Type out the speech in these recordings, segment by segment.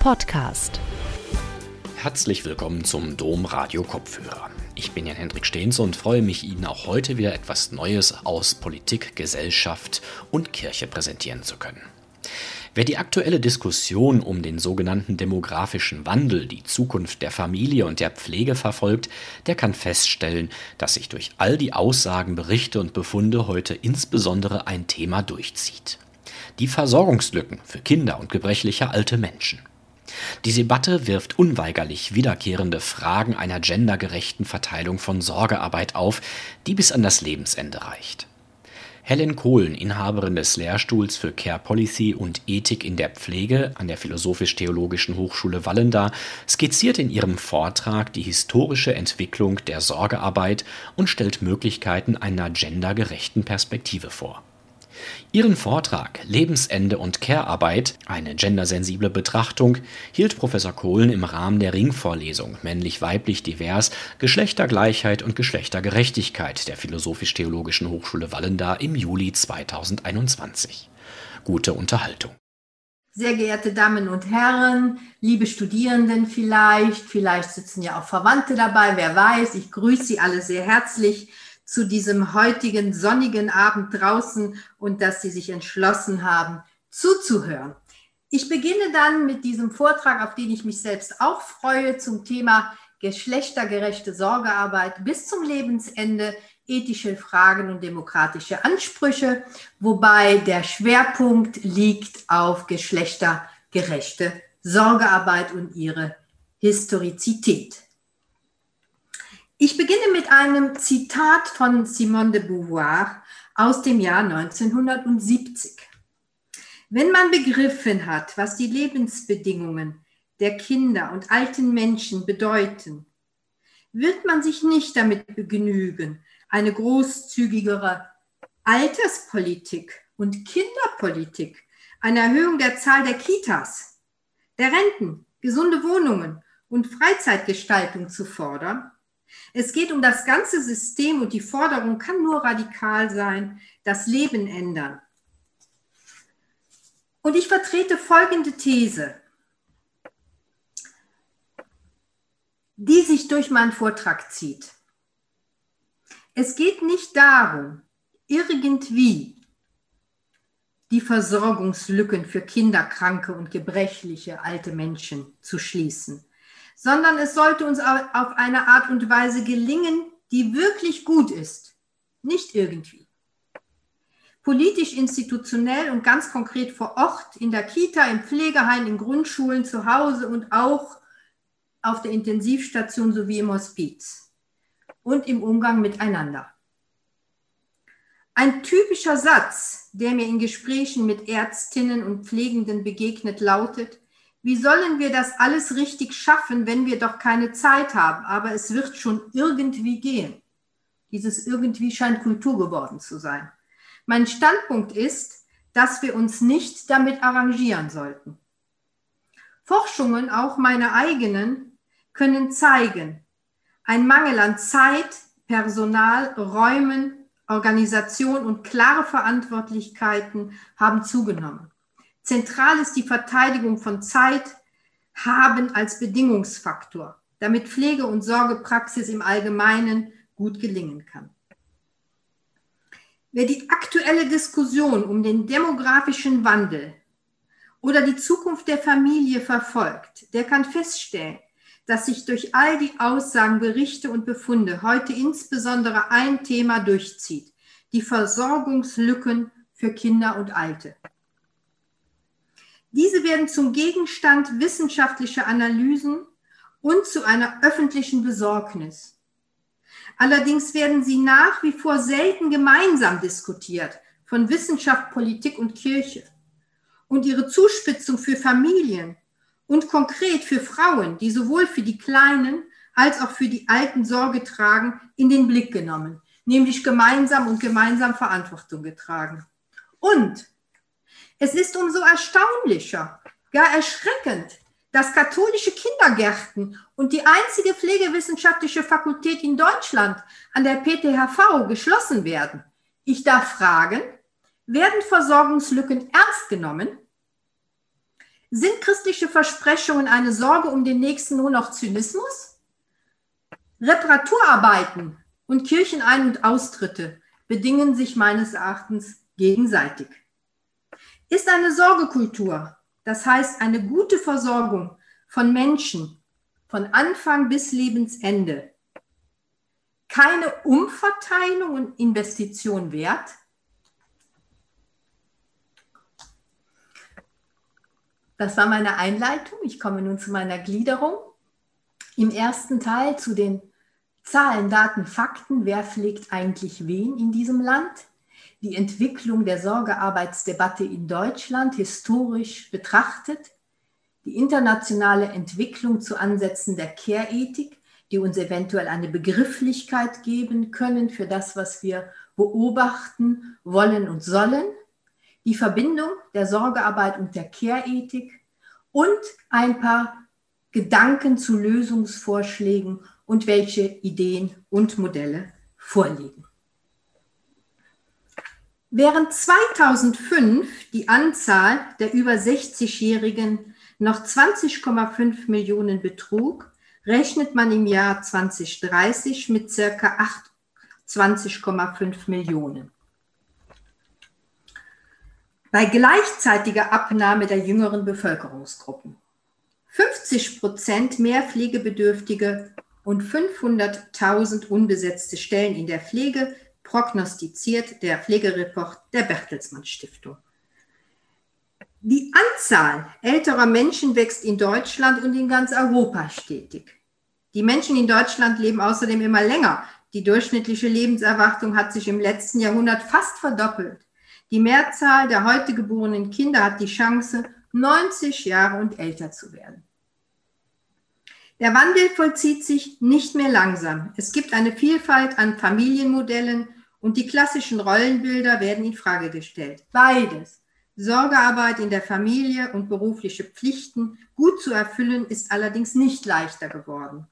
Podcast. Herzlich willkommen zum Dom Radio Kopfhörer. Ich bin Jan Hendrik Stehns und freue mich, Ihnen auch heute wieder etwas Neues aus Politik, Gesellschaft und Kirche präsentieren zu können. Wer die aktuelle Diskussion um den sogenannten demografischen Wandel, die Zukunft der Familie und der Pflege verfolgt, der kann feststellen, dass sich durch all die Aussagen, Berichte und Befunde heute insbesondere ein Thema durchzieht. Die Versorgungslücken für Kinder und gebrechliche alte Menschen. Die Debatte wirft unweigerlich wiederkehrende Fragen einer gendergerechten Verteilung von Sorgearbeit auf, die bis an das Lebensende reicht. Helen Kohlen, Inhaberin des Lehrstuhls für Care Policy und Ethik in der Pflege an der Philosophisch-Theologischen Hochschule Wallenda, skizziert in ihrem Vortrag die historische Entwicklung der Sorgearbeit und stellt Möglichkeiten einer gendergerechten Perspektive vor. Ihren Vortrag Lebensende und Care-Arbeit, eine gendersensible Betrachtung, hielt Professor Kohlen im Rahmen der Ringvorlesung Männlich-Weiblich Divers, Geschlechtergleichheit und Geschlechtergerechtigkeit der Philosophisch-Theologischen Hochschule Wallenda im Juli 2021. Gute Unterhaltung. Sehr geehrte Damen und Herren, liebe Studierenden vielleicht, vielleicht sitzen ja auch Verwandte dabei, wer weiß, ich grüße Sie alle sehr herzlich zu diesem heutigen sonnigen Abend draußen und dass Sie sich entschlossen haben, zuzuhören. Ich beginne dann mit diesem Vortrag, auf den ich mich selbst auch freue, zum Thema geschlechtergerechte Sorgearbeit bis zum Lebensende, ethische Fragen und demokratische Ansprüche, wobei der Schwerpunkt liegt auf geschlechtergerechte Sorgearbeit und ihre Historizität. Ich beginne mit einem Zitat von Simone de Beauvoir aus dem Jahr 1970. Wenn man begriffen hat, was die Lebensbedingungen der Kinder und alten Menschen bedeuten, wird man sich nicht damit begnügen, eine großzügigere Alterspolitik und Kinderpolitik, eine Erhöhung der Zahl der Kitas, der Renten, gesunde Wohnungen und Freizeitgestaltung zu fordern, es geht um das ganze System und die Forderung kann nur radikal sein, das Leben ändern. Und ich vertrete folgende These, die sich durch meinen Vortrag zieht. Es geht nicht darum, irgendwie die Versorgungslücken für kinderkranke und gebrechliche alte Menschen zu schließen sondern es sollte uns auf eine Art und Weise gelingen, die wirklich gut ist, nicht irgendwie. Politisch, institutionell und ganz konkret vor Ort, in der Kita, im Pflegeheim, in Grundschulen, zu Hause und auch auf der Intensivstation sowie im Hospiz und im Umgang miteinander. Ein typischer Satz, der mir in Gesprächen mit Ärztinnen und Pflegenden begegnet, lautet, wie sollen wir das alles richtig schaffen, wenn wir doch keine Zeit haben? Aber es wird schon irgendwie gehen. Dieses irgendwie scheint Kultur geworden zu sein. Mein Standpunkt ist, dass wir uns nicht damit arrangieren sollten. Forschungen, auch meine eigenen, können zeigen, ein Mangel an Zeit, Personal, Räumen, Organisation und klare Verantwortlichkeiten haben zugenommen. Zentral ist die Verteidigung von Zeit, haben als Bedingungsfaktor, damit Pflege- und Sorgepraxis im Allgemeinen gut gelingen kann. Wer die aktuelle Diskussion um den demografischen Wandel oder die Zukunft der Familie verfolgt, der kann feststellen, dass sich durch all die Aussagen, Berichte und Befunde heute insbesondere ein Thema durchzieht, die Versorgungslücken für Kinder und Alte. Diese werden zum Gegenstand wissenschaftlicher Analysen und zu einer öffentlichen Besorgnis. Allerdings werden sie nach wie vor selten gemeinsam diskutiert von Wissenschaft, Politik und Kirche. Und ihre Zuspitzung für Familien und konkret für Frauen, die sowohl für die Kleinen als auch für die Alten Sorge tragen, in den Blick genommen, nämlich gemeinsam und gemeinsam Verantwortung getragen. Und es ist umso erstaunlicher, gar erschreckend, dass katholische Kindergärten und die einzige pflegewissenschaftliche Fakultät in Deutschland an der PTHV geschlossen werden. Ich darf fragen, werden Versorgungslücken ernst genommen? Sind christliche Versprechungen eine Sorge um den Nächsten nur noch Zynismus? Reparaturarbeiten und Kirchenein- und Austritte bedingen sich meines Erachtens gegenseitig. Ist eine Sorgekultur, das heißt eine gute Versorgung von Menschen von Anfang bis Lebensende, keine Umverteilung und Investition wert? Das war meine Einleitung. Ich komme nun zu meiner Gliederung. Im ersten Teil zu den Zahlen, Daten, Fakten. Wer pflegt eigentlich wen in diesem Land? Die Entwicklung der Sorgearbeitsdebatte in Deutschland historisch betrachtet. Die internationale Entwicklung zu Ansätzen der Care-Ethik, die uns eventuell eine Begrifflichkeit geben können für das, was wir beobachten wollen und sollen die Verbindung der Sorgearbeit und der Care-Ethik und ein paar Gedanken zu Lösungsvorschlägen und welche Ideen und Modelle vorliegen. Während 2005 die Anzahl der über 60-Jährigen noch 20,5 Millionen betrug, rechnet man im Jahr 2030 mit circa 28,5 Millionen. Bei gleichzeitiger Abnahme der jüngeren Bevölkerungsgruppen. 50 Prozent mehr Pflegebedürftige und 500.000 unbesetzte Stellen in der Pflege prognostiziert der Pflegereport der Bertelsmann Stiftung. Die Anzahl älterer Menschen wächst in Deutschland und in ganz Europa stetig. Die Menschen in Deutschland leben außerdem immer länger. Die durchschnittliche Lebenserwartung hat sich im letzten Jahrhundert fast verdoppelt. Die Mehrzahl der heute geborenen Kinder hat die Chance, 90 Jahre und älter zu werden. Der Wandel vollzieht sich nicht mehr langsam. Es gibt eine Vielfalt an Familienmodellen und die klassischen Rollenbilder werden in Frage gestellt. Beides, Sorgearbeit in der Familie und berufliche Pflichten gut zu erfüllen, ist allerdings nicht leichter geworden.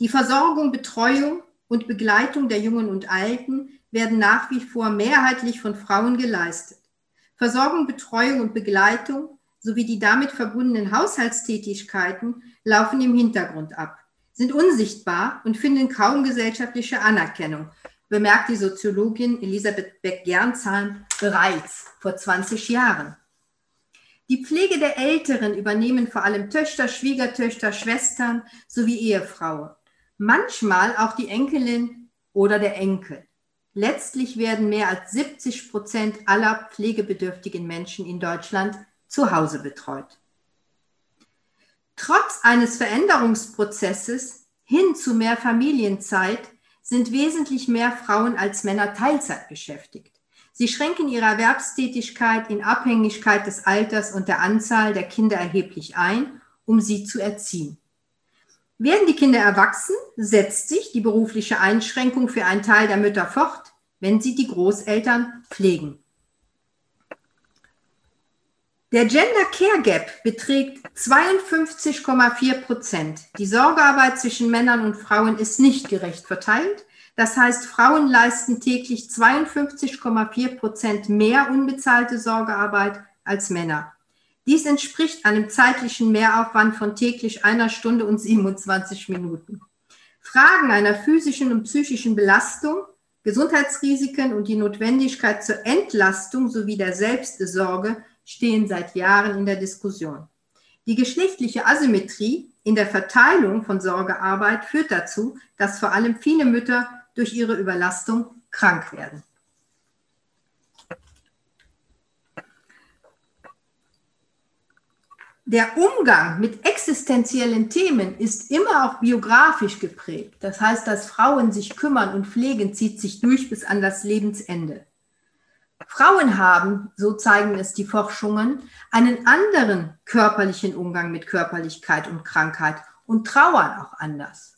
Die Versorgung, Betreuung und Begleitung der Jungen und Alten werden nach wie vor mehrheitlich von Frauen geleistet. Versorgung, Betreuung und Begleitung sowie die damit verbundenen Haushaltstätigkeiten laufen im Hintergrund ab, sind unsichtbar und finden kaum gesellschaftliche Anerkennung, bemerkt die Soziologin Elisabeth Beck-Gernsheim bereits vor 20 Jahren. Die Pflege der Älteren übernehmen vor allem Töchter, Schwiegertöchter, Schwestern sowie Ehefrauen. Manchmal auch die Enkelin oder der Enkel. Letztlich werden mehr als 70 Prozent aller pflegebedürftigen Menschen in Deutschland zu Hause betreut. Trotz eines Veränderungsprozesses hin zu mehr Familienzeit sind wesentlich mehr Frauen als Männer Teilzeit beschäftigt. Sie schränken ihre Erwerbstätigkeit in Abhängigkeit des Alters und der Anzahl der Kinder erheblich ein, um sie zu erziehen. Werden die Kinder erwachsen, setzt sich die berufliche Einschränkung für einen Teil der Mütter fort, wenn sie die Großeltern pflegen. Der Gender Care Gap beträgt 52,4 Prozent. Die Sorgearbeit zwischen Männern und Frauen ist nicht gerecht verteilt. Das heißt, Frauen leisten täglich 52,4 Prozent mehr unbezahlte Sorgearbeit als Männer. Dies entspricht einem zeitlichen Mehraufwand von täglich einer Stunde und 27 Minuten. Fragen einer physischen und psychischen Belastung, Gesundheitsrisiken und die Notwendigkeit zur Entlastung sowie der Selbstsorge stehen seit Jahren in der Diskussion. Die geschlechtliche Asymmetrie in der Verteilung von Sorgearbeit führt dazu, dass vor allem viele Mütter durch ihre Überlastung krank werden. der Umgang mit existenziellen Themen ist immer auch biografisch geprägt. Das heißt, dass Frauen sich kümmern und pflegen, zieht sich durch bis an das Lebensende. Frauen haben, so zeigen es die Forschungen, einen anderen körperlichen Umgang mit Körperlichkeit und Krankheit und trauern auch anders.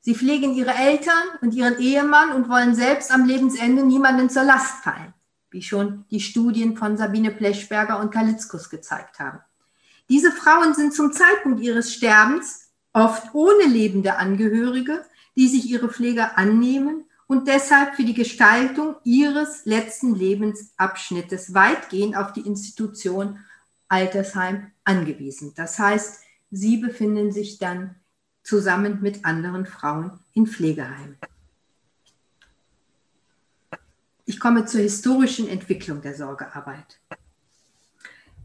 Sie pflegen ihre Eltern und ihren Ehemann und wollen selbst am Lebensende niemanden zur Last fallen, wie schon die Studien von Sabine Plechberger und Kalitzkus gezeigt haben. Diese Frauen sind zum Zeitpunkt ihres Sterbens oft ohne lebende Angehörige, die sich ihre Pflege annehmen und deshalb für die Gestaltung ihres letzten Lebensabschnittes weitgehend auf die Institution Altersheim angewiesen. Das heißt, sie befinden sich dann zusammen mit anderen Frauen in Pflegeheimen. Ich komme zur historischen Entwicklung der Sorgearbeit.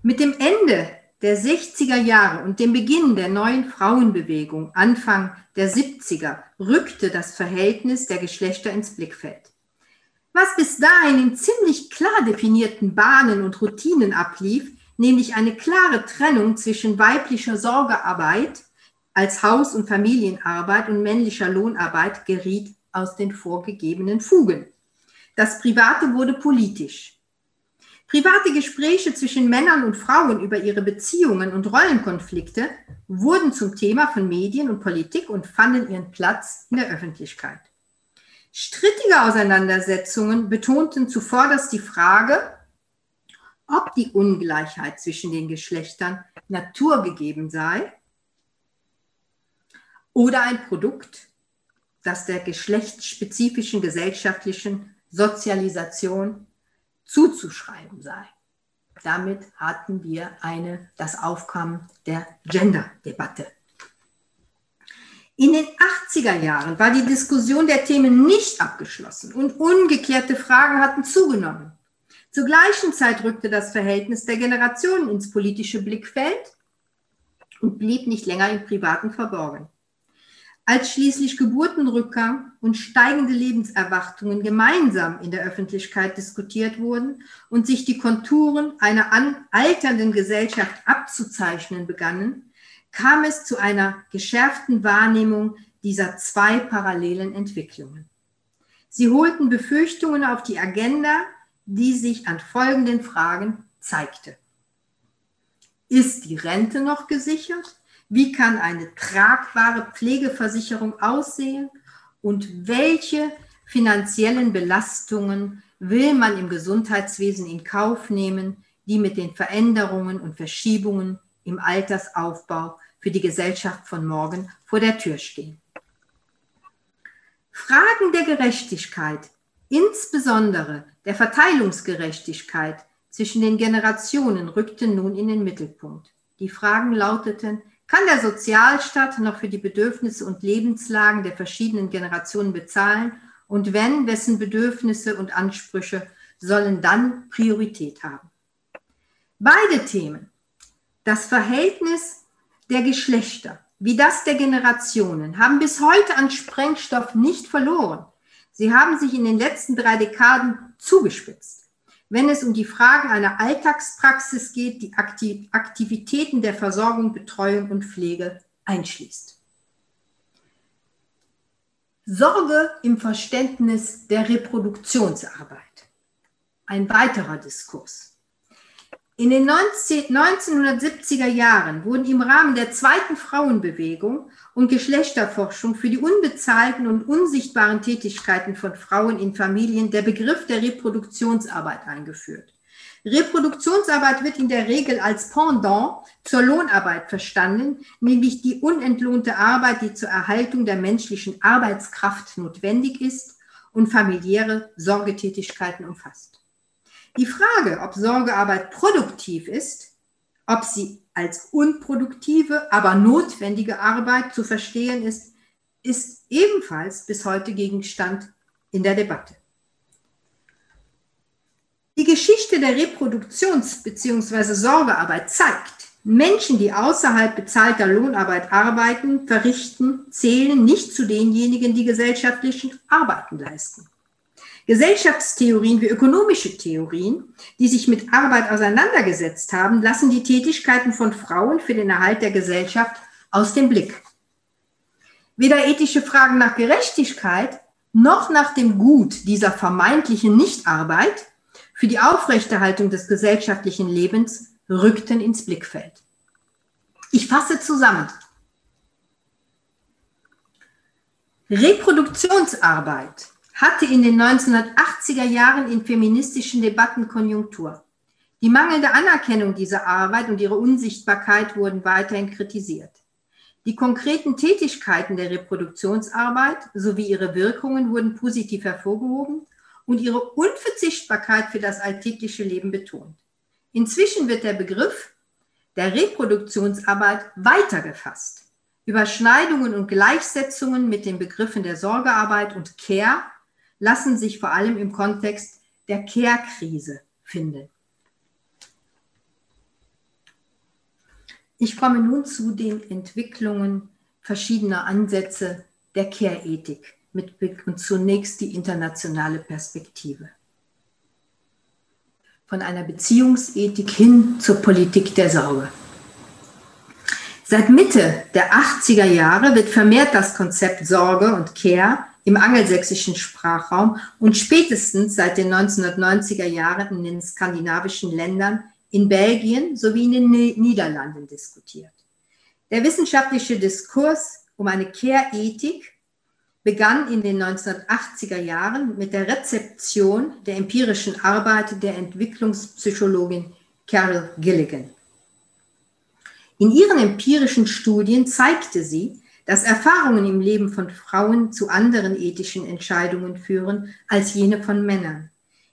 Mit dem Ende der 60er Jahre und dem Beginn der neuen Frauenbewegung Anfang der 70er rückte das Verhältnis der Geschlechter ins Blickfeld. Was bis dahin in ziemlich klar definierten Bahnen und Routinen ablief, nämlich eine klare Trennung zwischen weiblicher Sorgearbeit als Haus- und Familienarbeit und männlicher Lohnarbeit, geriet aus den vorgegebenen Fugen. Das Private wurde politisch. Private Gespräche zwischen Männern und Frauen über ihre Beziehungen und Rollenkonflikte wurden zum Thema von Medien und Politik und fanden ihren Platz in der Öffentlichkeit. Strittige Auseinandersetzungen betonten zuvorderst die Frage, ob die Ungleichheit zwischen den Geschlechtern naturgegeben sei oder ein Produkt, das der geschlechtsspezifischen gesellschaftlichen Sozialisation zuzuschreiben sei. Damit hatten wir eine, das Aufkommen der Gender-Debatte. In den 80er Jahren war die Diskussion der Themen nicht abgeschlossen und ungeklärte Fragen hatten zugenommen. Zur gleichen Zeit rückte das Verhältnis der Generationen ins politische Blickfeld und blieb nicht länger im Privaten verborgen. Als schließlich Geburtenrückgang und steigende Lebenserwartungen gemeinsam in der Öffentlichkeit diskutiert wurden und sich die Konturen einer alternden Gesellschaft abzuzeichnen begannen, kam es zu einer geschärften Wahrnehmung dieser zwei parallelen Entwicklungen. Sie holten Befürchtungen auf die Agenda, die sich an folgenden Fragen zeigte. Ist die Rente noch gesichert? Wie kann eine tragbare Pflegeversicherung aussehen? Und welche finanziellen Belastungen will man im Gesundheitswesen in Kauf nehmen, die mit den Veränderungen und Verschiebungen im Altersaufbau für die Gesellschaft von morgen vor der Tür stehen? Fragen der Gerechtigkeit, insbesondere der Verteilungsgerechtigkeit zwischen den Generationen, rückten nun in den Mittelpunkt. Die Fragen lauteten, kann der Sozialstaat noch für die Bedürfnisse und Lebenslagen der verschiedenen Generationen bezahlen? Und wenn, wessen Bedürfnisse und Ansprüche sollen dann Priorität haben? Beide Themen, das Verhältnis der Geschlechter wie das der Generationen, haben bis heute an Sprengstoff nicht verloren. Sie haben sich in den letzten drei Dekaden zugespitzt wenn es um die Fragen einer Alltagspraxis geht, die Aktivitäten der Versorgung, Betreuung und Pflege einschließt. Sorge im Verständnis der Reproduktionsarbeit. Ein weiterer Diskurs. In den 1970er Jahren wurden im Rahmen der zweiten Frauenbewegung und Geschlechterforschung für die unbezahlten und unsichtbaren Tätigkeiten von Frauen in Familien der Begriff der Reproduktionsarbeit eingeführt. Reproduktionsarbeit wird in der Regel als Pendant zur Lohnarbeit verstanden, nämlich die unentlohnte Arbeit, die zur Erhaltung der menschlichen Arbeitskraft notwendig ist und familiäre Sorgetätigkeiten umfasst. Die Frage, ob Sorgearbeit produktiv ist, ob sie als unproduktive, aber notwendige Arbeit zu verstehen ist, ist ebenfalls bis heute Gegenstand in der Debatte. Die Geschichte der Reproduktions- bzw. Sorgearbeit zeigt, Menschen, die außerhalb bezahlter Lohnarbeit arbeiten, verrichten, zählen nicht zu denjenigen, die gesellschaftlichen Arbeiten leisten. Gesellschaftstheorien wie ökonomische Theorien, die sich mit Arbeit auseinandergesetzt haben, lassen die Tätigkeiten von Frauen für den Erhalt der Gesellschaft aus dem Blick. Weder ethische Fragen nach Gerechtigkeit noch nach dem Gut dieser vermeintlichen Nichtarbeit für die Aufrechterhaltung des gesellschaftlichen Lebens rückten ins Blickfeld. Ich fasse zusammen. Reproduktionsarbeit hatte in den 1980er Jahren in feministischen Debatten Konjunktur. Die mangelnde Anerkennung dieser Arbeit und ihre Unsichtbarkeit wurden weiterhin kritisiert. Die konkreten Tätigkeiten der Reproduktionsarbeit sowie ihre Wirkungen wurden positiv hervorgehoben und ihre Unverzichtbarkeit für das alltägliche Leben betont. Inzwischen wird der Begriff der Reproduktionsarbeit weitergefasst. Überschneidungen und Gleichsetzungen mit den Begriffen der Sorgearbeit und Care lassen sich vor allem im Kontext der Care-Krise finden. Ich komme nun zu den Entwicklungen verschiedener Ansätze der Care-Ethik mit Blick und zunächst die internationale Perspektive. Von einer Beziehungsethik hin zur Politik der Sorge. Seit Mitte der 80er Jahre wird vermehrt das Konzept Sorge und Care im angelsächsischen Sprachraum und spätestens seit den 1990er Jahren in den skandinavischen Ländern, in Belgien sowie in den Niederlanden diskutiert. Der wissenschaftliche Diskurs um eine Care-Ethik begann in den 1980er Jahren mit der Rezeption der empirischen Arbeit der Entwicklungspsychologin Carol Gilligan. In ihren empirischen Studien zeigte sie, dass Erfahrungen im Leben von Frauen zu anderen ethischen Entscheidungen führen als jene von Männern.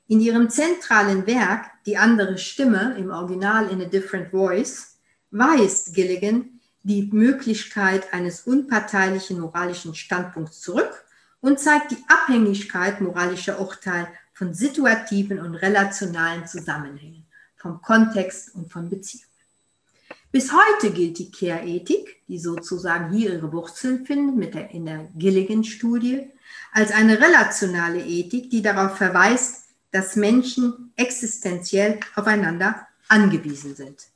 In ihrem zentralen Werk Die andere Stimme im Original in a Different Voice weist Gilligan die Möglichkeit eines unparteilichen moralischen Standpunkts zurück und zeigt die Abhängigkeit moralischer Urteile von situativen und relationalen Zusammenhängen, vom Kontext und von Beziehungen. Bis heute gilt die Care-Ethik, die sozusagen hier ihre Wurzeln findet mit der, in der Gilligan-Studie, als eine relationale Ethik, die darauf verweist, dass Menschen existenziell aufeinander angewiesen sind.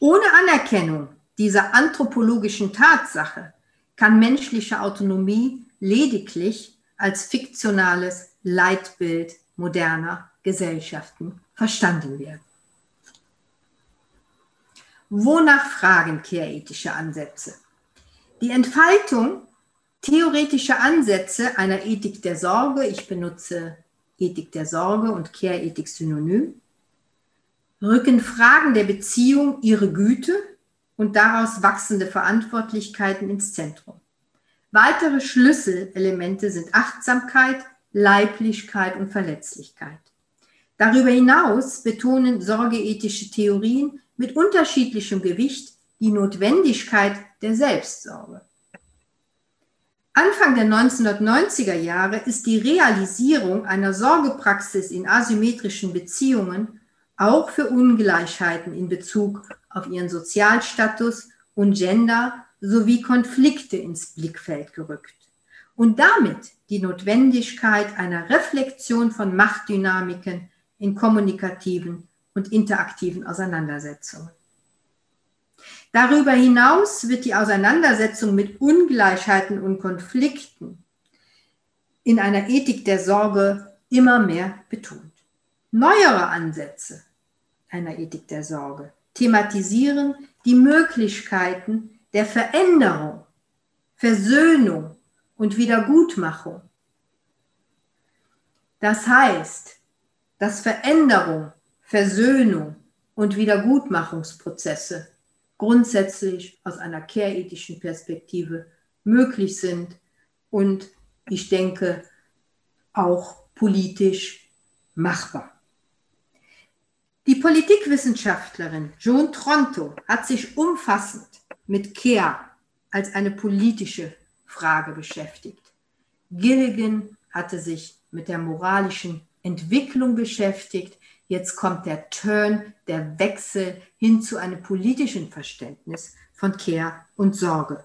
Ohne Anerkennung dieser anthropologischen Tatsache kann menschliche Autonomie lediglich als fiktionales Leitbild moderner Gesellschaften verstanden werden. Wonach fragen care-ethische Ansätze? Die Entfaltung theoretischer Ansätze einer Ethik der Sorge, ich benutze Ethik der Sorge und Care-Ethik synonym, rücken Fragen der Beziehung ihre Güte und daraus wachsende Verantwortlichkeiten ins Zentrum. Weitere Schlüsselelemente sind Achtsamkeit, Leiblichkeit und Verletzlichkeit. Darüber hinaus betonen sorgeethische Theorien mit unterschiedlichem Gewicht die Notwendigkeit der Selbstsorge. Anfang der 1990er Jahre ist die Realisierung einer Sorgepraxis in asymmetrischen Beziehungen auch für Ungleichheiten in Bezug auf ihren Sozialstatus und Gender sowie Konflikte ins Blickfeld gerückt und damit die Notwendigkeit einer Reflexion von Machtdynamiken in kommunikativen und interaktiven Auseinandersetzungen. Darüber hinaus wird die Auseinandersetzung mit Ungleichheiten und Konflikten in einer Ethik der Sorge immer mehr betont. Neuere Ansätze einer Ethik der Sorge thematisieren die Möglichkeiten der Veränderung, Versöhnung und Wiedergutmachung. Das heißt, dass Veränderung Versöhnung und Wiedergutmachungsprozesse grundsätzlich aus einer care-ethischen Perspektive möglich sind und ich denke auch politisch machbar. Die Politikwissenschaftlerin Joan Tronto hat sich umfassend mit Care als eine politische Frage beschäftigt. Gilligan hatte sich mit der moralischen Entwicklung beschäftigt, Jetzt kommt der Turn, der Wechsel hin zu einem politischen Verständnis von Care und Sorge.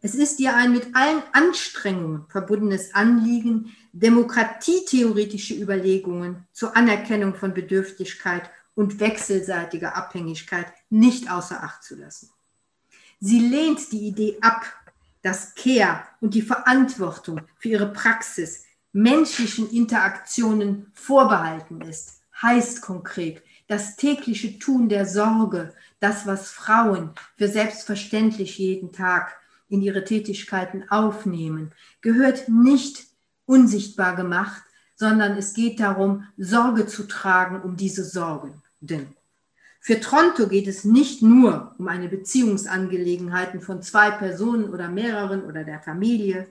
Es ist ihr ein mit allen Anstrengungen verbundenes Anliegen, demokratietheoretische Überlegungen zur Anerkennung von Bedürftigkeit und wechselseitiger Abhängigkeit nicht außer Acht zu lassen. Sie lehnt die Idee ab, dass Care und die Verantwortung für ihre Praxis menschlichen Interaktionen vorbehalten ist, heißt konkret das tägliche Tun der Sorge, das, was Frauen für selbstverständlich jeden Tag in ihre Tätigkeiten aufnehmen, gehört nicht unsichtbar gemacht, sondern es geht darum, Sorge zu tragen um diese Sorgen. Denn für Tronto geht es nicht nur um eine Beziehungsangelegenheit von zwei Personen oder mehreren oder der Familie,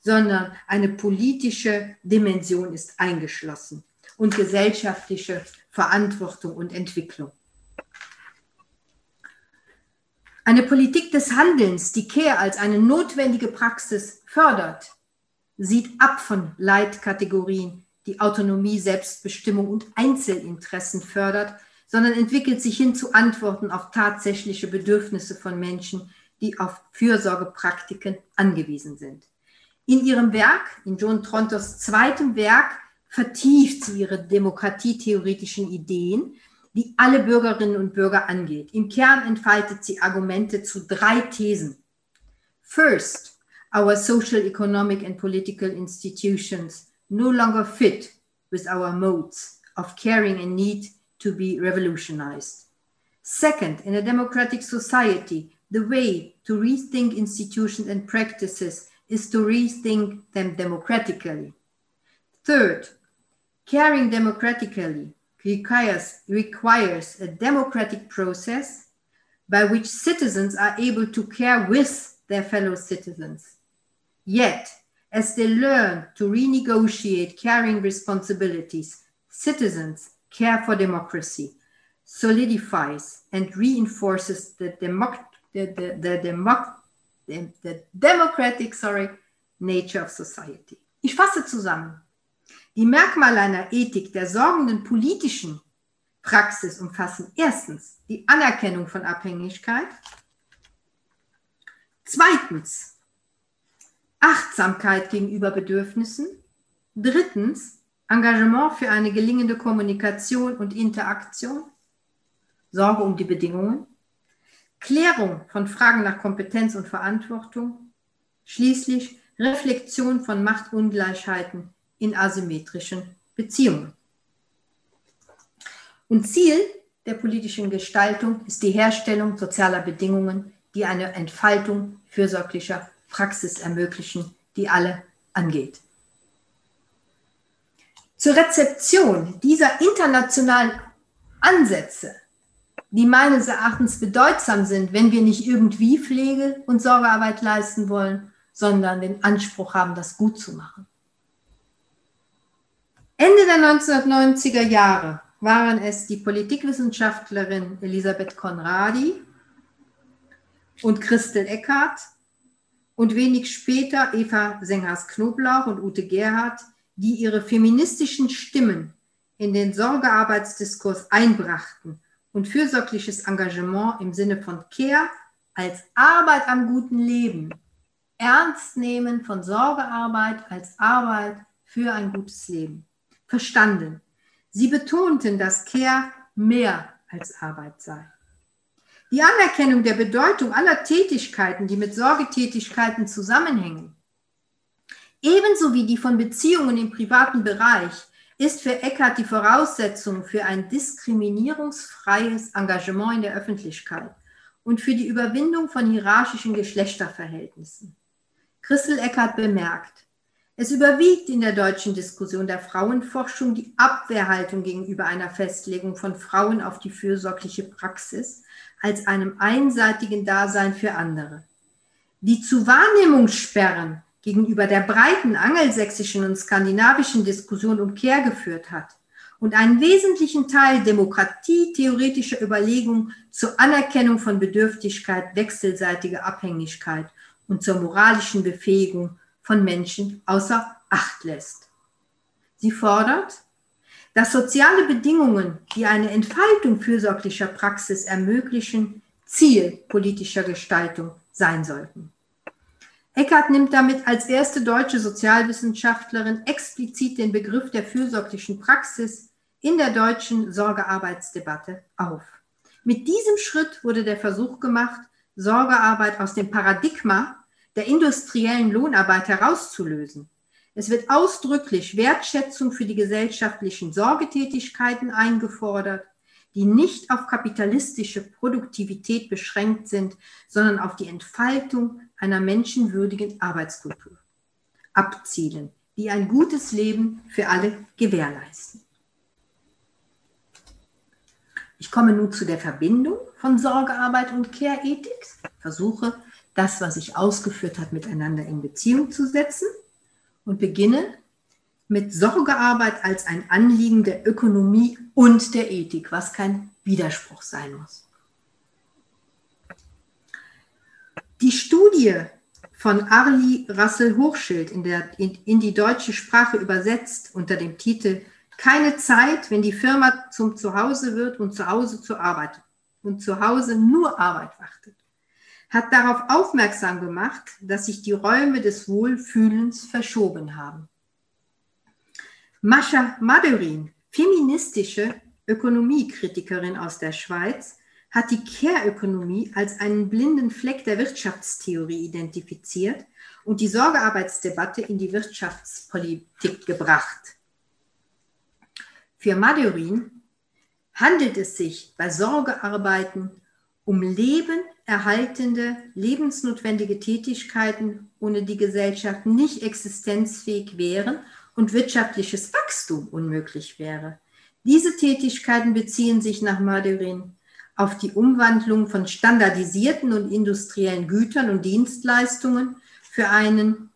sondern eine politische Dimension ist eingeschlossen und gesellschaftliche Verantwortung und Entwicklung. Eine Politik des Handelns, die Care als eine notwendige Praxis fördert, sieht ab von Leitkategorien, die Autonomie, Selbstbestimmung und Einzelinteressen fördert, sondern entwickelt sich hin zu Antworten auf tatsächliche Bedürfnisse von Menschen, die auf Fürsorgepraktiken angewiesen sind. In ihrem Werk, in John Trontos zweitem Werk, vertieft sie ihre demokratietheoretischen Ideen, die alle Bürgerinnen und Bürger angeht. Im Kern entfaltet sie Argumente zu drei Thesen. First, our social, economic and political institutions no longer fit with our modes of caring and need to be revolutionized. Second, in a democratic society, the way to rethink institutions and practices is to rethink them democratically. Third, caring democratically requires, requires a democratic process by which citizens are able to care with their fellow citizens. Yet, as they learn to renegotiate caring responsibilities, citizens care for democracy solidifies and reinforces the, democ- the, the, the, democ- the, the democratic sorry, nature of society. Ich fasse zusammen. Die Merkmale einer Ethik der sorgenden politischen Praxis umfassen erstens die Anerkennung von Abhängigkeit, zweitens Achtsamkeit gegenüber Bedürfnissen, drittens Engagement für eine gelingende Kommunikation und Interaktion, Sorge um die Bedingungen, Klärung von Fragen nach Kompetenz und Verantwortung, schließlich Reflexion von Machtungleichheiten in asymmetrischen Beziehungen. Und Ziel der politischen Gestaltung ist die Herstellung sozialer Bedingungen, die eine Entfaltung fürsorglicher Praxis ermöglichen, die alle angeht. Zur Rezeption dieser internationalen Ansätze, die meines Erachtens bedeutsam sind, wenn wir nicht irgendwie Pflege und Sorgearbeit leisten wollen, sondern den Anspruch haben, das gut zu machen. Ende der 1990er Jahre waren es die Politikwissenschaftlerin Elisabeth Konradi und Christel Eckhardt und wenig später Eva Sengers-Knoblauch und Ute Gerhardt, die ihre feministischen Stimmen in den Sorgearbeitsdiskurs einbrachten und fürsorgliches Engagement im Sinne von Care als Arbeit am guten Leben, Ernstnehmen von Sorgearbeit als Arbeit für ein gutes Leben verstanden. Sie betonten, dass Care mehr als Arbeit sei. Die Anerkennung der Bedeutung aller Tätigkeiten, die mit Sorgetätigkeiten zusammenhängen, ebenso wie die von Beziehungen im privaten Bereich, ist für Eckert die Voraussetzung für ein diskriminierungsfreies Engagement in der Öffentlichkeit und für die Überwindung von hierarchischen Geschlechterverhältnissen. Christel Eckert bemerkt, es überwiegt in der deutschen Diskussion der Frauenforschung die Abwehrhaltung gegenüber einer Festlegung von Frauen auf die fürsorgliche Praxis als einem einseitigen Dasein für andere. Die zu Wahrnehmungssperren gegenüber der breiten angelsächsischen und skandinavischen Diskussion um Kehr geführt hat und einen wesentlichen Teil demokratietheoretischer Überlegungen zur Anerkennung von Bedürftigkeit, wechselseitiger Abhängigkeit und zur moralischen Befähigung von Menschen außer Acht lässt. Sie fordert, dass soziale Bedingungen, die eine Entfaltung fürsorglicher Praxis ermöglichen, Ziel politischer Gestaltung sein sollten. Eckart nimmt damit als erste deutsche Sozialwissenschaftlerin explizit den Begriff der fürsorglichen Praxis in der deutschen Sorgearbeitsdebatte auf. Mit diesem Schritt wurde der Versuch gemacht, Sorgearbeit aus dem Paradigma der industriellen Lohnarbeit herauszulösen. Es wird ausdrücklich Wertschätzung für die gesellschaftlichen Sorgetätigkeiten eingefordert, die nicht auf kapitalistische Produktivität beschränkt sind, sondern auf die Entfaltung einer menschenwürdigen Arbeitskultur abzielen, die ein gutes Leben für alle gewährleisten. Ich komme nun zu der Verbindung von Sorgearbeit und Care-Ethik, versuche das, was ich ausgeführt habe, miteinander in Beziehung zu setzen und beginne mit Sorgearbeit als ein Anliegen der Ökonomie und der Ethik, was kein Widerspruch sein muss. Die Studie von Arli Rassel-Hochschild in, in, in die deutsche Sprache übersetzt unter dem Titel Keine Zeit, wenn die Firma zum Zuhause wird und zu Hause zur Arbeit und zu Hause nur Arbeit wartet, hat darauf aufmerksam gemacht, dass sich die Räume des Wohlfühlens verschoben haben. Mascha Madurin, feministische Ökonomiekritikerin aus der Schweiz, hat die Care-Ökonomie als einen blinden Fleck der Wirtschaftstheorie identifiziert und die Sorgearbeitsdebatte in die Wirtschaftspolitik gebracht. Für Madurin handelt es sich bei Sorgearbeiten um lebenerhaltende, lebensnotwendige Tätigkeiten, ohne die Gesellschaft nicht existenzfähig wären und wirtschaftliches Wachstum unmöglich wäre. Diese Tätigkeiten beziehen sich nach Madurin auf die Umwandlung von standardisierten und industriellen Gütern und Dienstleistungen für einen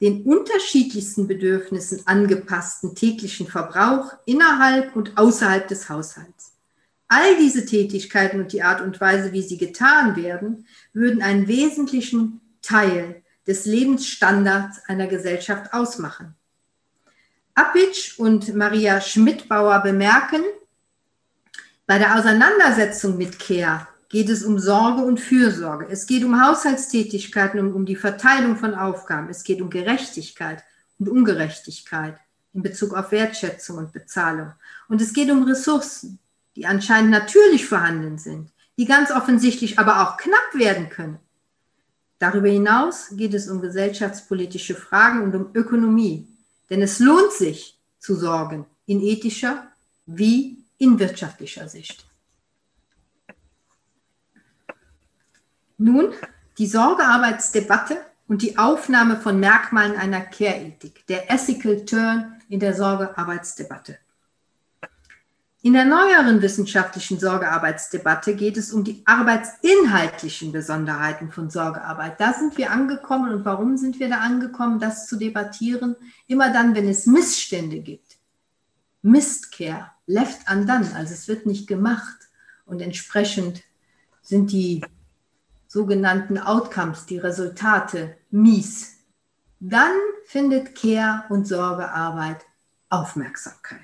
den unterschiedlichsten Bedürfnissen angepassten täglichen Verbrauch innerhalb und außerhalb des Haushalts. All diese Tätigkeiten und die Art und Weise, wie sie getan werden, würden einen wesentlichen Teil des Lebensstandards einer Gesellschaft ausmachen. Appitsch und Maria Schmidbauer bemerken, bei der Auseinandersetzung mit Care geht es um Sorge und Fürsorge. Es geht um Haushaltstätigkeiten und um die Verteilung von Aufgaben. Es geht um Gerechtigkeit und Ungerechtigkeit in Bezug auf Wertschätzung und Bezahlung. Und es geht um Ressourcen, die anscheinend natürlich vorhanden sind, die ganz offensichtlich aber auch knapp werden können. Darüber hinaus geht es um gesellschaftspolitische Fragen und um Ökonomie. Denn es lohnt sich zu sorgen in ethischer wie in wirtschaftlicher Sicht. Nun die Sorgearbeitsdebatte und die Aufnahme von Merkmalen einer Care-Ethik, der Ethical Turn in der Sorgearbeitsdebatte. In der neueren wissenschaftlichen Sorgearbeitsdebatte geht es um die arbeitsinhaltlichen Besonderheiten von Sorgearbeit. Da sind wir angekommen und warum sind wir da angekommen, das zu debattieren? Immer dann, wenn es Missstände gibt. Mistcare, left undone, also es wird nicht gemacht und entsprechend sind die sogenannten Outcomes, die Resultate mies. Dann findet Care und Sorgearbeit Aufmerksamkeit.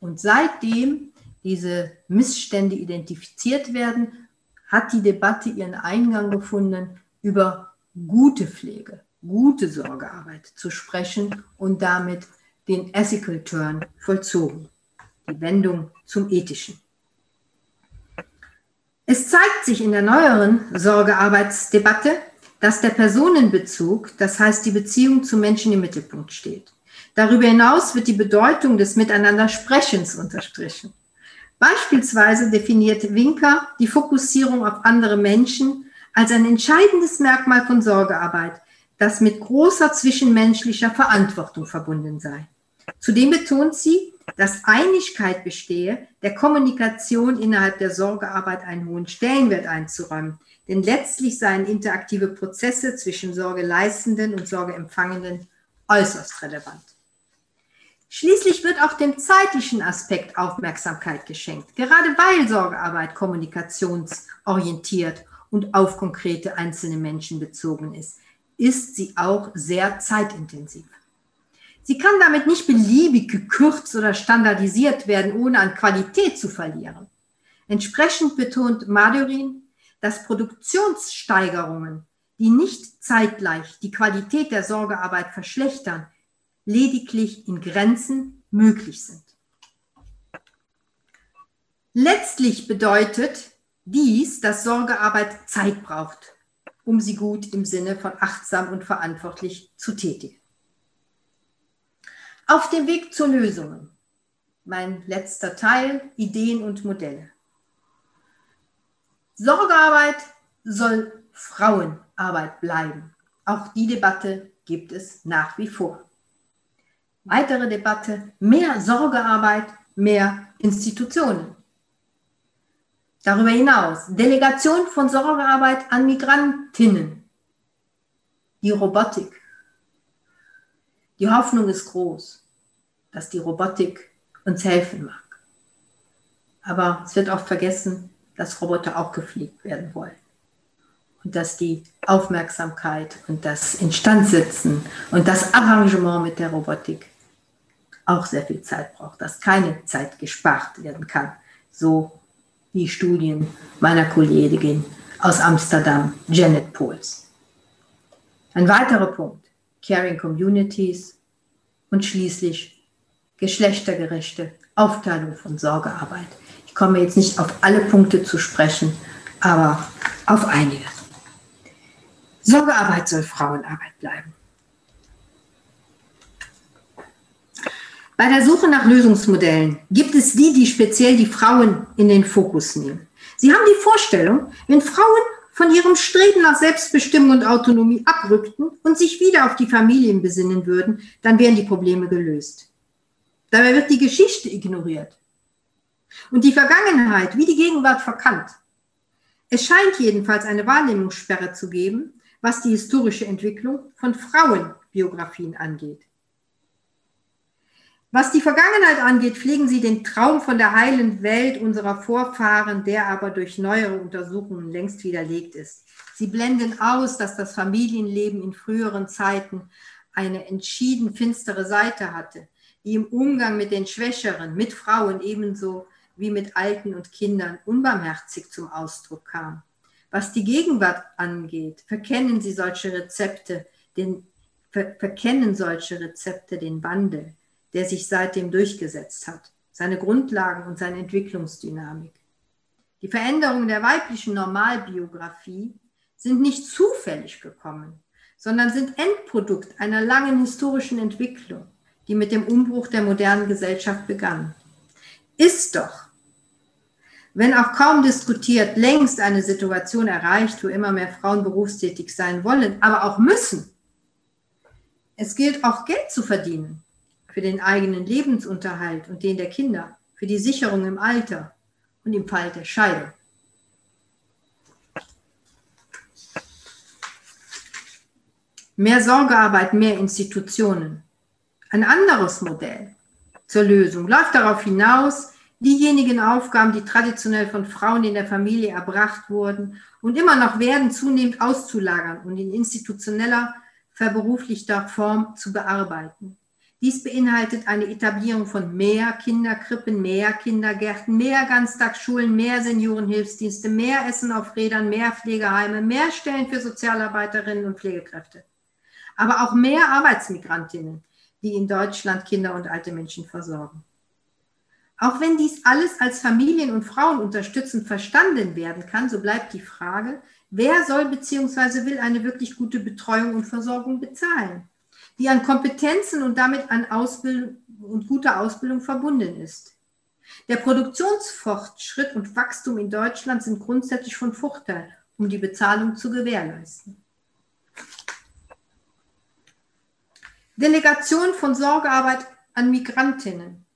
Und seitdem diese Missstände identifiziert werden, hat die Debatte ihren Eingang gefunden, über gute Pflege, gute Sorgearbeit zu sprechen und damit den Ethical Turn vollzogen, die Wendung zum Ethischen. Es zeigt sich in der neueren Sorgearbeitsdebatte, dass der Personenbezug, das heißt die Beziehung zu Menschen im Mittelpunkt steht. Darüber hinaus wird die Bedeutung des Miteinandersprechens unterstrichen. Beispielsweise definiert Winker die Fokussierung auf andere Menschen als ein entscheidendes Merkmal von Sorgearbeit, das mit großer zwischenmenschlicher Verantwortung verbunden sei. Zudem betont sie, dass Einigkeit bestehe, der Kommunikation innerhalb der Sorgearbeit einen hohen Stellenwert einzuräumen. Denn letztlich seien interaktive Prozesse zwischen Sorgeleistenden und Sorgeempfangenden äußerst relevant. Schließlich wird auch dem zeitlichen Aspekt Aufmerksamkeit geschenkt. Gerade weil Sorgearbeit kommunikationsorientiert und auf konkrete einzelne Menschen bezogen ist, ist sie auch sehr zeitintensiv. Sie kann damit nicht beliebig gekürzt oder standardisiert werden, ohne an Qualität zu verlieren. Entsprechend betont Madurin, dass Produktionssteigerungen, die nicht zeitgleich die Qualität der Sorgearbeit verschlechtern, lediglich in Grenzen möglich sind. Letztlich bedeutet dies, dass Sorgearbeit Zeit braucht, um sie gut im Sinne von achtsam und verantwortlich zu tätigen. Auf dem Weg zur Lösung. Mein letzter Teil, Ideen und Modelle. Sorgearbeit soll Frauenarbeit bleiben. Auch die Debatte gibt es nach wie vor. Weitere Debatte, mehr Sorgearbeit, mehr Institutionen. Darüber hinaus Delegation von Sorgearbeit an Migrantinnen. Die Robotik. Die Hoffnung ist groß, dass die Robotik uns helfen mag. Aber es wird oft vergessen, dass Roboter auch gepflegt werden wollen. und dass die Aufmerksamkeit und das Instandsetzen und das Arrangement mit der Robotik auch sehr viel Zeit braucht, dass keine Zeit gespart werden kann, so wie Studien meiner Kollegin aus Amsterdam, Janet Pohls. Ein weiterer Punkt, Caring Communities und schließlich geschlechtergerechte Aufteilung von Sorgearbeit. Ich komme jetzt nicht auf alle Punkte zu sprechen, aber auf einige. Sorgearbeit soll Frauenarbeit bleiben. Bei der Suche nach Lösungsmodellen gibt es die, die speziell die Frauen in den Fokus nehmen. Sie haben die Vorstellung, wenn Frauen von ihrem Streben nach Selbstbestimmung und Autonomie abrückten und sich wieder auf die Familien besinnen würden, dann wären die Probleme gelöst. Dabei wird die Geschichte ignoriert und die Vergangenheit wie die Gegenwart verkannt. Es scheint jedenfalls eine Wahrnehmungssperre zu geben, was die historische Entwicklung von Frauenbiografien angeht. Was die Vergangenheit angeht, pflegen sie den Traum von der heilen Welt unserer Vorfahren, der aber durch neuere Untersuchungen längst widerlegt ist. Sie blenden aus, dass das Familienleben in früheren Zeiten eine entschieden finstere Seite hatte, die im Umgang mit den Schwächeren, mit Frauen ebenso wie mit Alten und Kindern unbarmherzig zum Ausdruck kam. Was die Gegenwart angeht, verkennen sie solche Rezepte, den, ver, verkennen solche Rezepte den Wandel der sich seitdem durchgesetzt hat, seine Grundlagen und seine Entwicklungsdynamik. Die Veränderungen der weiblichen Normalbiografie sind nicht zufällig gekommen, sondern sind Endprodukt einer langen historischen Entwicklung, die mit dem Umbruch der modernen Gesellschaft begann. Ist doch, wenn auch kaum diskutiert, längst eine Situation erreicht, wo immer mehr Frauen berufstätig sein wollen, aber auch müssen. Es gilt auch Geld zu verdienen für den eigenen Lebensunterhalt und den der Kinder, für die Sicherung im Alter und im Fall der Scheidung. Mehr Sorgearbeit, mehr Institutionen. Ein anderes Modell zur Lösung läuft darauf hinaus, diejenigen Aufgaben, die traditionell von Frauen in der Familie erbracht wurden und immer noch werden, zunehmend auszulagern und in institutioneller, verberuflichter Form zu bearbeiten. Dies beinhaltet eine Etablierung von mehr Kinderkrippen, mehr Kindergärten, mehr Ganztagsschulen, mehr Seniorenhilfsdienste, mehr Essen auf Rädern, mehr Pflegeheime, mehr Stellen für Sozialarbeiterinnen und Pflegekräfte. Aber auch mehr Arbeitsmigrantinnen, die in Deutschland Kinder und alte Menschen versorgen. Auch wenn dies alles als Familien- und Frauen unterstützend verstanden werden kann, so bleibt die Frage, wer soll bzw. will eine wirklich gute Betreuung und Versorgung bezahlen? Die an Kompetenzen und damit an Ausbildung und guter Ausbildung verbunden ist. Der Produktionsfortschritt und Wachstum in Deutschland sind grundsätzlich von Vorteil, um die Bezahlung zu gewährleisten. Delegation von Sorgearbeit an Migrantinnen.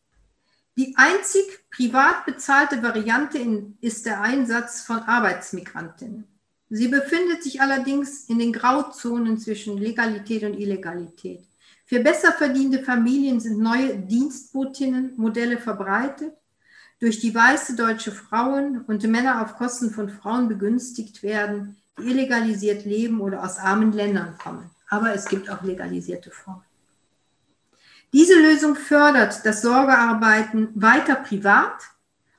Die einzig privat bezahlte Variante ist der Einsatz von Arbeitsmigrantinnen. Sie befindet sich allerdings in den Grauzonen zwischen Legalität und Illegalität. Für besser verdiente Familien sind neue Dienstbotinnen-Modelle verbreitet, durch die weiße deutsche Frauen und Männer auf Kosten von Frauen begünstigt werden, die illegalisiert leben oder aus armen Ländern kommen. Aber es gibt auch legalisierte Formen. Diese Lösung fördert, dass Sorgearbeiten weiter privat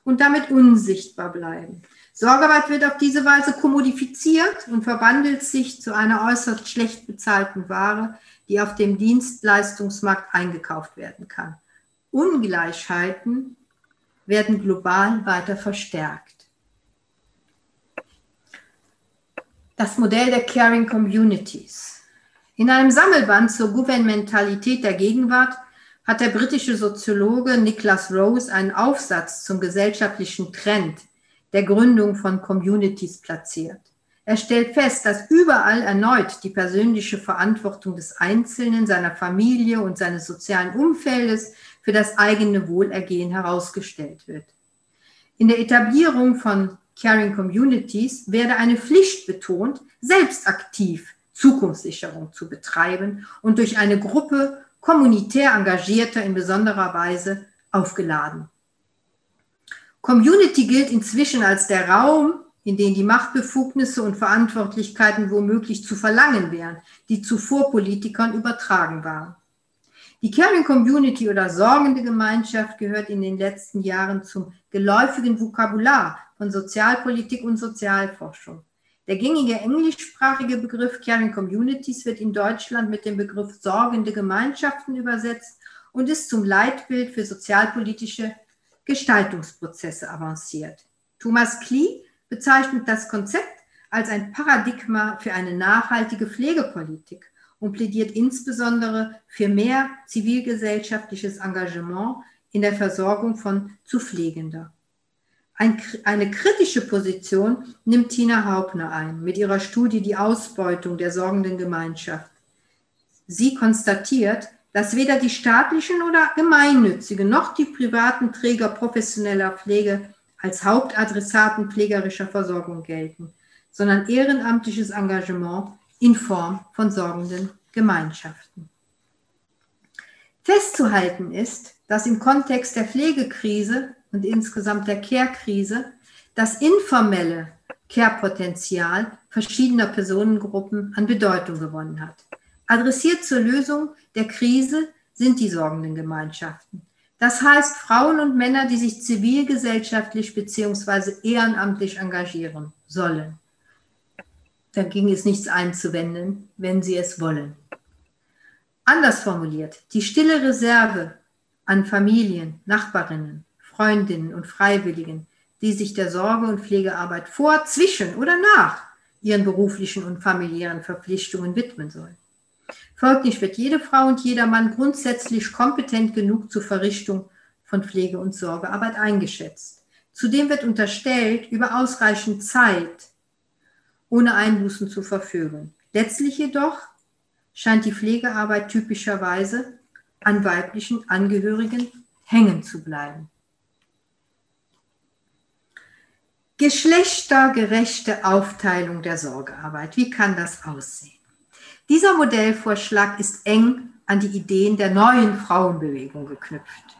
und damit unsichtbar bleiben. Sorgearbeit wird auf diese Weise kommodifiziert und verwandelt sich zu einer äußerst schlecht bezahlten Ware, die auf dem Dienstleistungsmarkt eingekauft werden kann. Ungleichheiten werden global weiter verstärkt. Das Modell der Caring Communities. In einem Sammelband zur Gouvernementalität der Gegenwart hat der britische Soziologe Niklas Rose einen Aufsatz zum gesellschaftlichen Trend der Gründung von Communities platziert. Er stellt fest, dass überall erneut die persönliche Verantwortung des Einzelnen, seiner Familie und seines sozialen Umfeldes für das eigene Wohlergehen herausgestellt wird. In der Etablierung von Caring Communities werde eine Pflicht betont, selbst aktiv Zukunftssicherung zu betreiben und durch eine Gruppe kommunitär Engagierter in besonderer Weise aufgeladen. Community gilt inzwischen als der Raum, in denen die Machtbefugnisse und Verantwortlichkeiten womöglich zu verlangen wären, die zuvor Politikern übertragen waren. Die Caring Community oder sorgende Gemeinschaft gehört in den letzten Jahren zum geläufigen Vokabular von Sozialpolitik und Sozialforschung. Der gängige englischsprachige Begriff Caring Communities wird in Deutschland mit dem Begriff sorgende Gemeinschaften übersetzt und ist zum Leitbild für sozialpolitische Gestaltungsprozesse avanciert. Thomas Klee bezeichnet das Konzept als ein Paradigma für eine nachhaltige Pflegepolitik und plädiert insbesondere für mehr zivilgesellschaftliches Engagement in der Versorgung von zu Pflegender. Ein, eine kritische Position nimmt Tina Hauptner ein mit ihrer Studie Die Ausbeutung der sorgenden Gemeinschaft. Sie konstatiert, dass weder die staatlichen oder gemeinnützigen noch die privaten Träger professioneller Pflege als Hauptadressaten pflegerischer Versorgung gelten, sondern ehrenamtliches Engagement in Form von sorgenden Gemeinschaften. Festzuhalten ist, dass im Kontext der Pflegekrise und insgesamt der Care-Krise das informelle Care-Potenzial verschiedener Personengruppen an Bedeutung gewonnen hat. Adressiert zur Lösung der Krise sind die sorgenden Gemeinschaften. Das heißt Frauen und Männer, die sich zivilgesellschaftlich bzw. ehrenamtlich engagieren sollen. Dagegen ist nichts einzuwenden, wenn sie es wollen. Anders formuliert, die stille Reserve an Familien, Nachbarinnen, Freundinnen und Freiwilligen, die sich der Sorge- und Pflegearbeit vor, zwischen oder nach ihren beruflichen und familiären Verpflichtungen widmen sollen. Folglich wird jede Frau und jeder Mann grundsätzlich kompetent genug zur Verrichtung von Pflege- und Sorgearbeit eingeschätzt. Zudem wird unterstellt, über ausreichend Zeit ohne Einbußen zu verfügen. Letztlich jedoch scheint die Pflegearbeit typischerweise an weiblichen Angehörigen hängen zu bleiben. Geschlechtergerechte Aufteilung der Sorgearbeit. Wie kann das aussehen? Dieser Modellvorschlag ist eng an die Ideen der neuen Frauenbewegung geknüpft.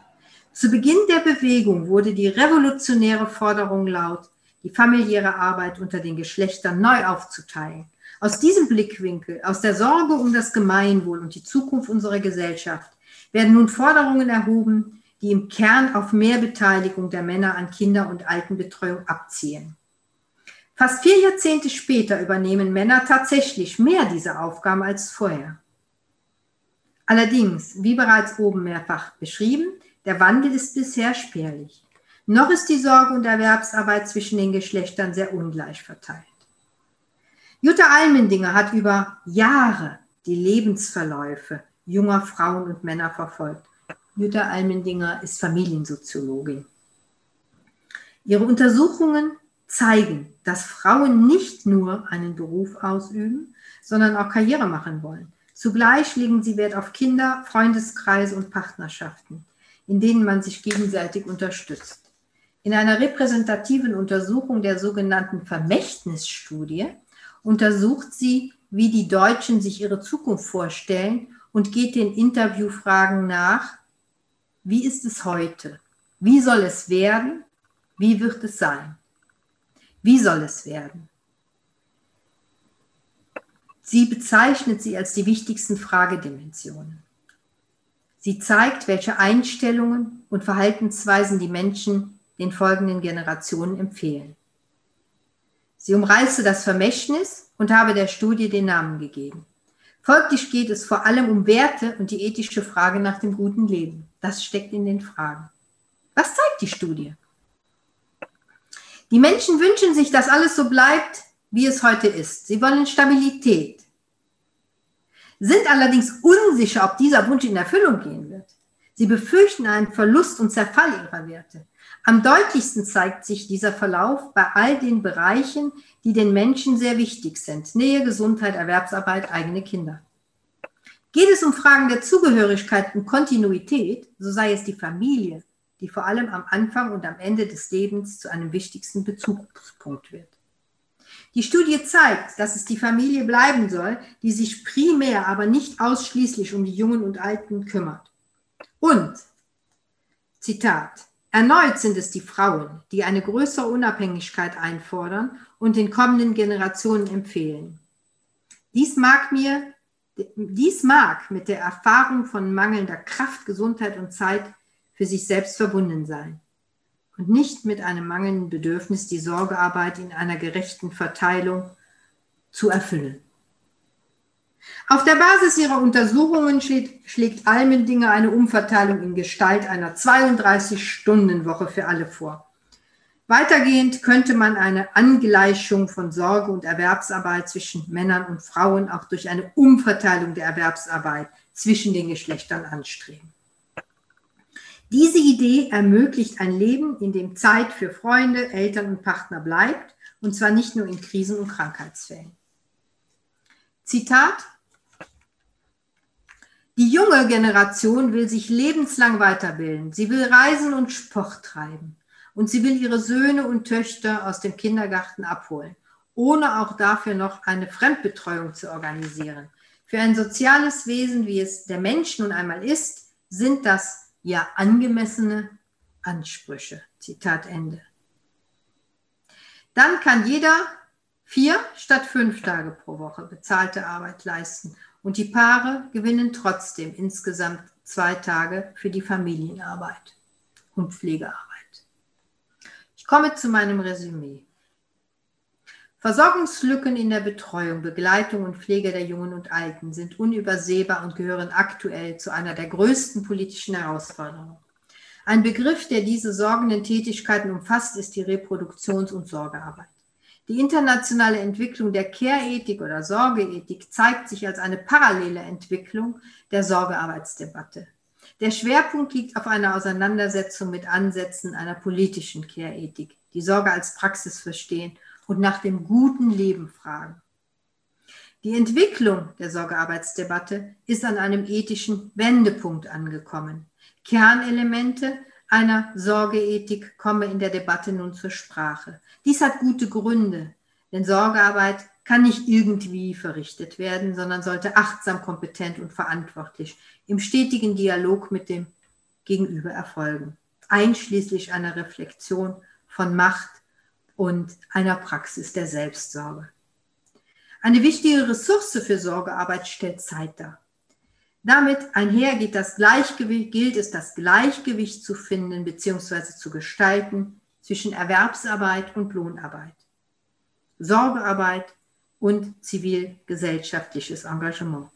Zu Beginn der Bewegung wurde die revolutionäre Forderung laut, die familiäre Arbeit unter den Geschlechtern neu aufzuteilen. Aus diesem Blickwinkel, aus der Sorge um das Gemeinwohl und die Zukunft unserer Gesellschaft, werden nun Forderungen erhoben, die im Kern auf mehr Beteiligung der Männer an Kinder- und Altenbetreuung abzielen. Fast vier Jahrzehnte später übernehmen Männer tatsächlich mehr diese Aufgaben als vorher. Allerdings, wie bereits oben mehrfach beschrieben, der Wandel ist bisher spärlich. Noch ist die Sorge und Erwerbsarbeit zwischen den Geschlechtern sehr ungleich verteilt. Jutta Almendinger hat über Jahre die Lebensverläufe junger Frauen und Männer verfolgt. Jutta Almendinger ist Familiensoziologin. Ihre Untersuchungen zeigen, dass Frauen nicht nur einen Beruf ausüben, sondern auch Karriere machen wollen. Zugleich legen sie Wert auf Kinder, Freundeskreise und Partnerschaften, in denen man sich gegenseitig unterstützt. In einer repräsentativen Untersuchung der sogenannten Vermächtnisstudie untersucht sie, wie die Deutschen sich ihre Zukunft vorstellen und geht den Interviewfragen nach, wie ist es heute? Wie soll es werden? Wie wird es sein? Wie soll es werden? Sie bezeichnet sie als die wichtigsten Fragedimensionen. Sie zeigt, welche Einstellungen und Verhaltensweisen die Menschen den folgenden Generationen empfehlen. Sie umreißte das Vermächtnis und habe der Studie den Namen gegeben. Folglich geht es vor allem um Werte und die ethische Frage nach dem guten Leben. Das steckt in den Fragen. Was zeigt die Studie? Die Menschen wünschen sich, dass alles so bleibt, wie es heute ist. Sie wollen Stabilität, sind allerdings unsicher, ob dieser Wunsch in Erfüllung gehen wird. Sie befürchten einen Verlust und Zerfall ihrer Werte. Am deutlichsten zeigt sich dieser Verlauf bei all den Bereichen, die den Menschen sehr wichtig sind. Nähe, Gesundheit, Erwerbsarbeit, eigene Kinder. Geht es um Fragen der Zugehörigkeit und Kontinuität, so sei es die Familie, die vor allem am Anfang und am Ende des Lebens zu einem wichtigsten Bezugspunkt wird. Die Studie zeigt, dass es die Familie bleiben soll, die sich primär, aber nicht ausschließlich um die Jungen und Alten kümmert. Und, Zitat, Erneut sind es die Frauen, die eine größere Unabhängigkeit einfordern und den kommenden Generationen empfehlen. Dies mag mir, dies mag mit der Erfahrung von mangelnder Kraft, Gesundheit und Zeit für sich selbst verbunden sein und nicht mit einem mangelnden Bedürfnis, die Sorgearbeit in einer gerechten Verteilung zu erfüllen. Auf der Basis ihrer Untersuchungen schlägt, Almendinger eine Umverteilung in Gestalt einer 32-Stunden-Woche für alle vor. Weitergehend könnte man eine Angleichung von Sorge und Erwerbsarbeit zwischen Männern und Frauen auch durch eine Umverteilung der Erwerbsarbeit zwischen den Geschlechtern anstreben. Diese Idee ermöglicht ein Leben, in dem Zeit für Freunde, Eltern und Partner bleibt, und zwar nicht nur in Krisen- und Krankheitsfällen. Zitat die junge Generation will sich lebenslang weiterbilden. Sie will reisen und Sport treiben. Und sie will ihre Söhne und Töchter aus dem Kindergarten abholen, ohne auch dafür noch eine Fremdbetreuung zu organisieren. Für ein soziales Wesen, wie es der Mensch nun einmal ist, sind das ja angemessene Ansprüche. Zitat Ende. Dann kann jeder vier statt fünf Tage pro Woche bezahlte Arbeit leisten und die Paare gewinnen trotzdem insgesamt zwei Tage für die Familienarbeit und Pflegearbeit. Ich komme zu meinem Resümee. Versorgungslücken in der Betreuung, Begleitung und Pflege der Jungen und Alten sind unübersehbar und gehören aktuell zu einer der größten politischen Herausforderungen. Ein Begriff, der diese sorgenden Tätigkeiten umfasst, ist die Reproduktions- und Sorgearbeit. Die internationale Entwicklung der Care-Ethik oder Sorgeethik zeigt sich als eine parallele Entwicklung der Sorgearbeitsdebatte. Der Schwerpunkt liegt auf einer Auseinandersetzung mit Ansätzen einer politischen Care-Ethik, die Sorge als Praxis verstehen und nach dem guten Leben fragen. Die Entwicklung der Sorgearbeitsdebatte ist an einem ethischen Wendepunkt angekommen. Kernelemente einer Sorgeethik kommen in der Debatte nun zur Sprache. Dies hat gute Gründe, denn Sorgearbeit kann nicht irgendwie verrichtet werden, sondern sollte achtsam, kompetent und verantwortlich im stetigen Dialog mit dem Gegenüber erfolgen, einschließlich einer Reflexion von Macht und einer Praxis der Selbstsorge. Eine wichtige Ressource für Sorgearbeit stellt Zeit dar. Damit einher geht das Gleichgewicht, gilt es, das Gleichgewicht zu finden bzw. zu gestalten zwischen Erwerbsarbeit und Lohnarbeit, Sorgearbeit und zivilgesellschaftliches Engagement.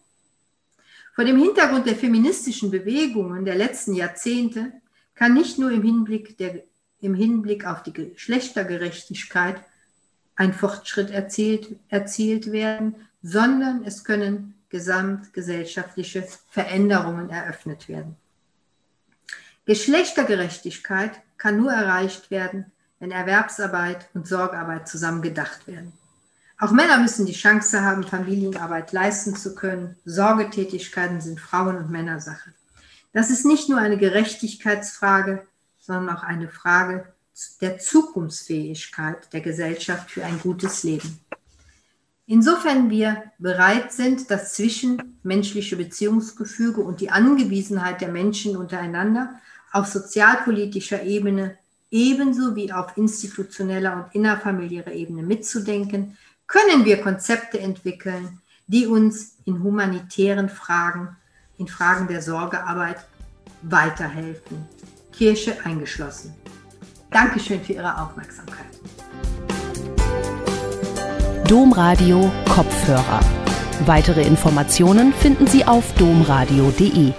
Vor dem Hintergrund der feministischen Bewegungen der letzten Jahrzehnte kann nicht nur im Hinblick, der, im Hinblick auf die Geschlechtergerechtigkeit ein Fortschritt erzielt, erzielt werden, sondern es können gesamtgesellschaftliche Veränderungen eröffnet werden. Geschlechtergerechtigkeit kann nur erreicht werden, wenn Erwerbsarbeit und Sorgarbeit zusammen gedacht werden. Auch Männer müssen die Chance haben, Familienarbeit leisten zu können. Sorgetätigkeiten sind Frauen- und Männersache. Das ist nicht nur eine Gerechtigkeitsfrage, sondern auch eine Frage der Zukunftsfähigkeit der Gesellschaft für ein gutes Leben. Insofern wir bereit sind, das zwischenmenschliche Beziehungsgefüge und die Angewiesenheit der Menschen untereinander auf sozialpolitischer Ebene ebenso wie auf institutioneller und innerfamiliärer Ebene mitzudenken, können wir Konzepte entwickeln, die uns in humanitären Fragen, in Fragen der Sorgearbeit weiterhelfen, Kirche eingeschlossen. Dankeschön für Ihre Aufmerksamkeit. Domradio Kopfhörer. Weitere Informationen finden Sie auf domradio.de.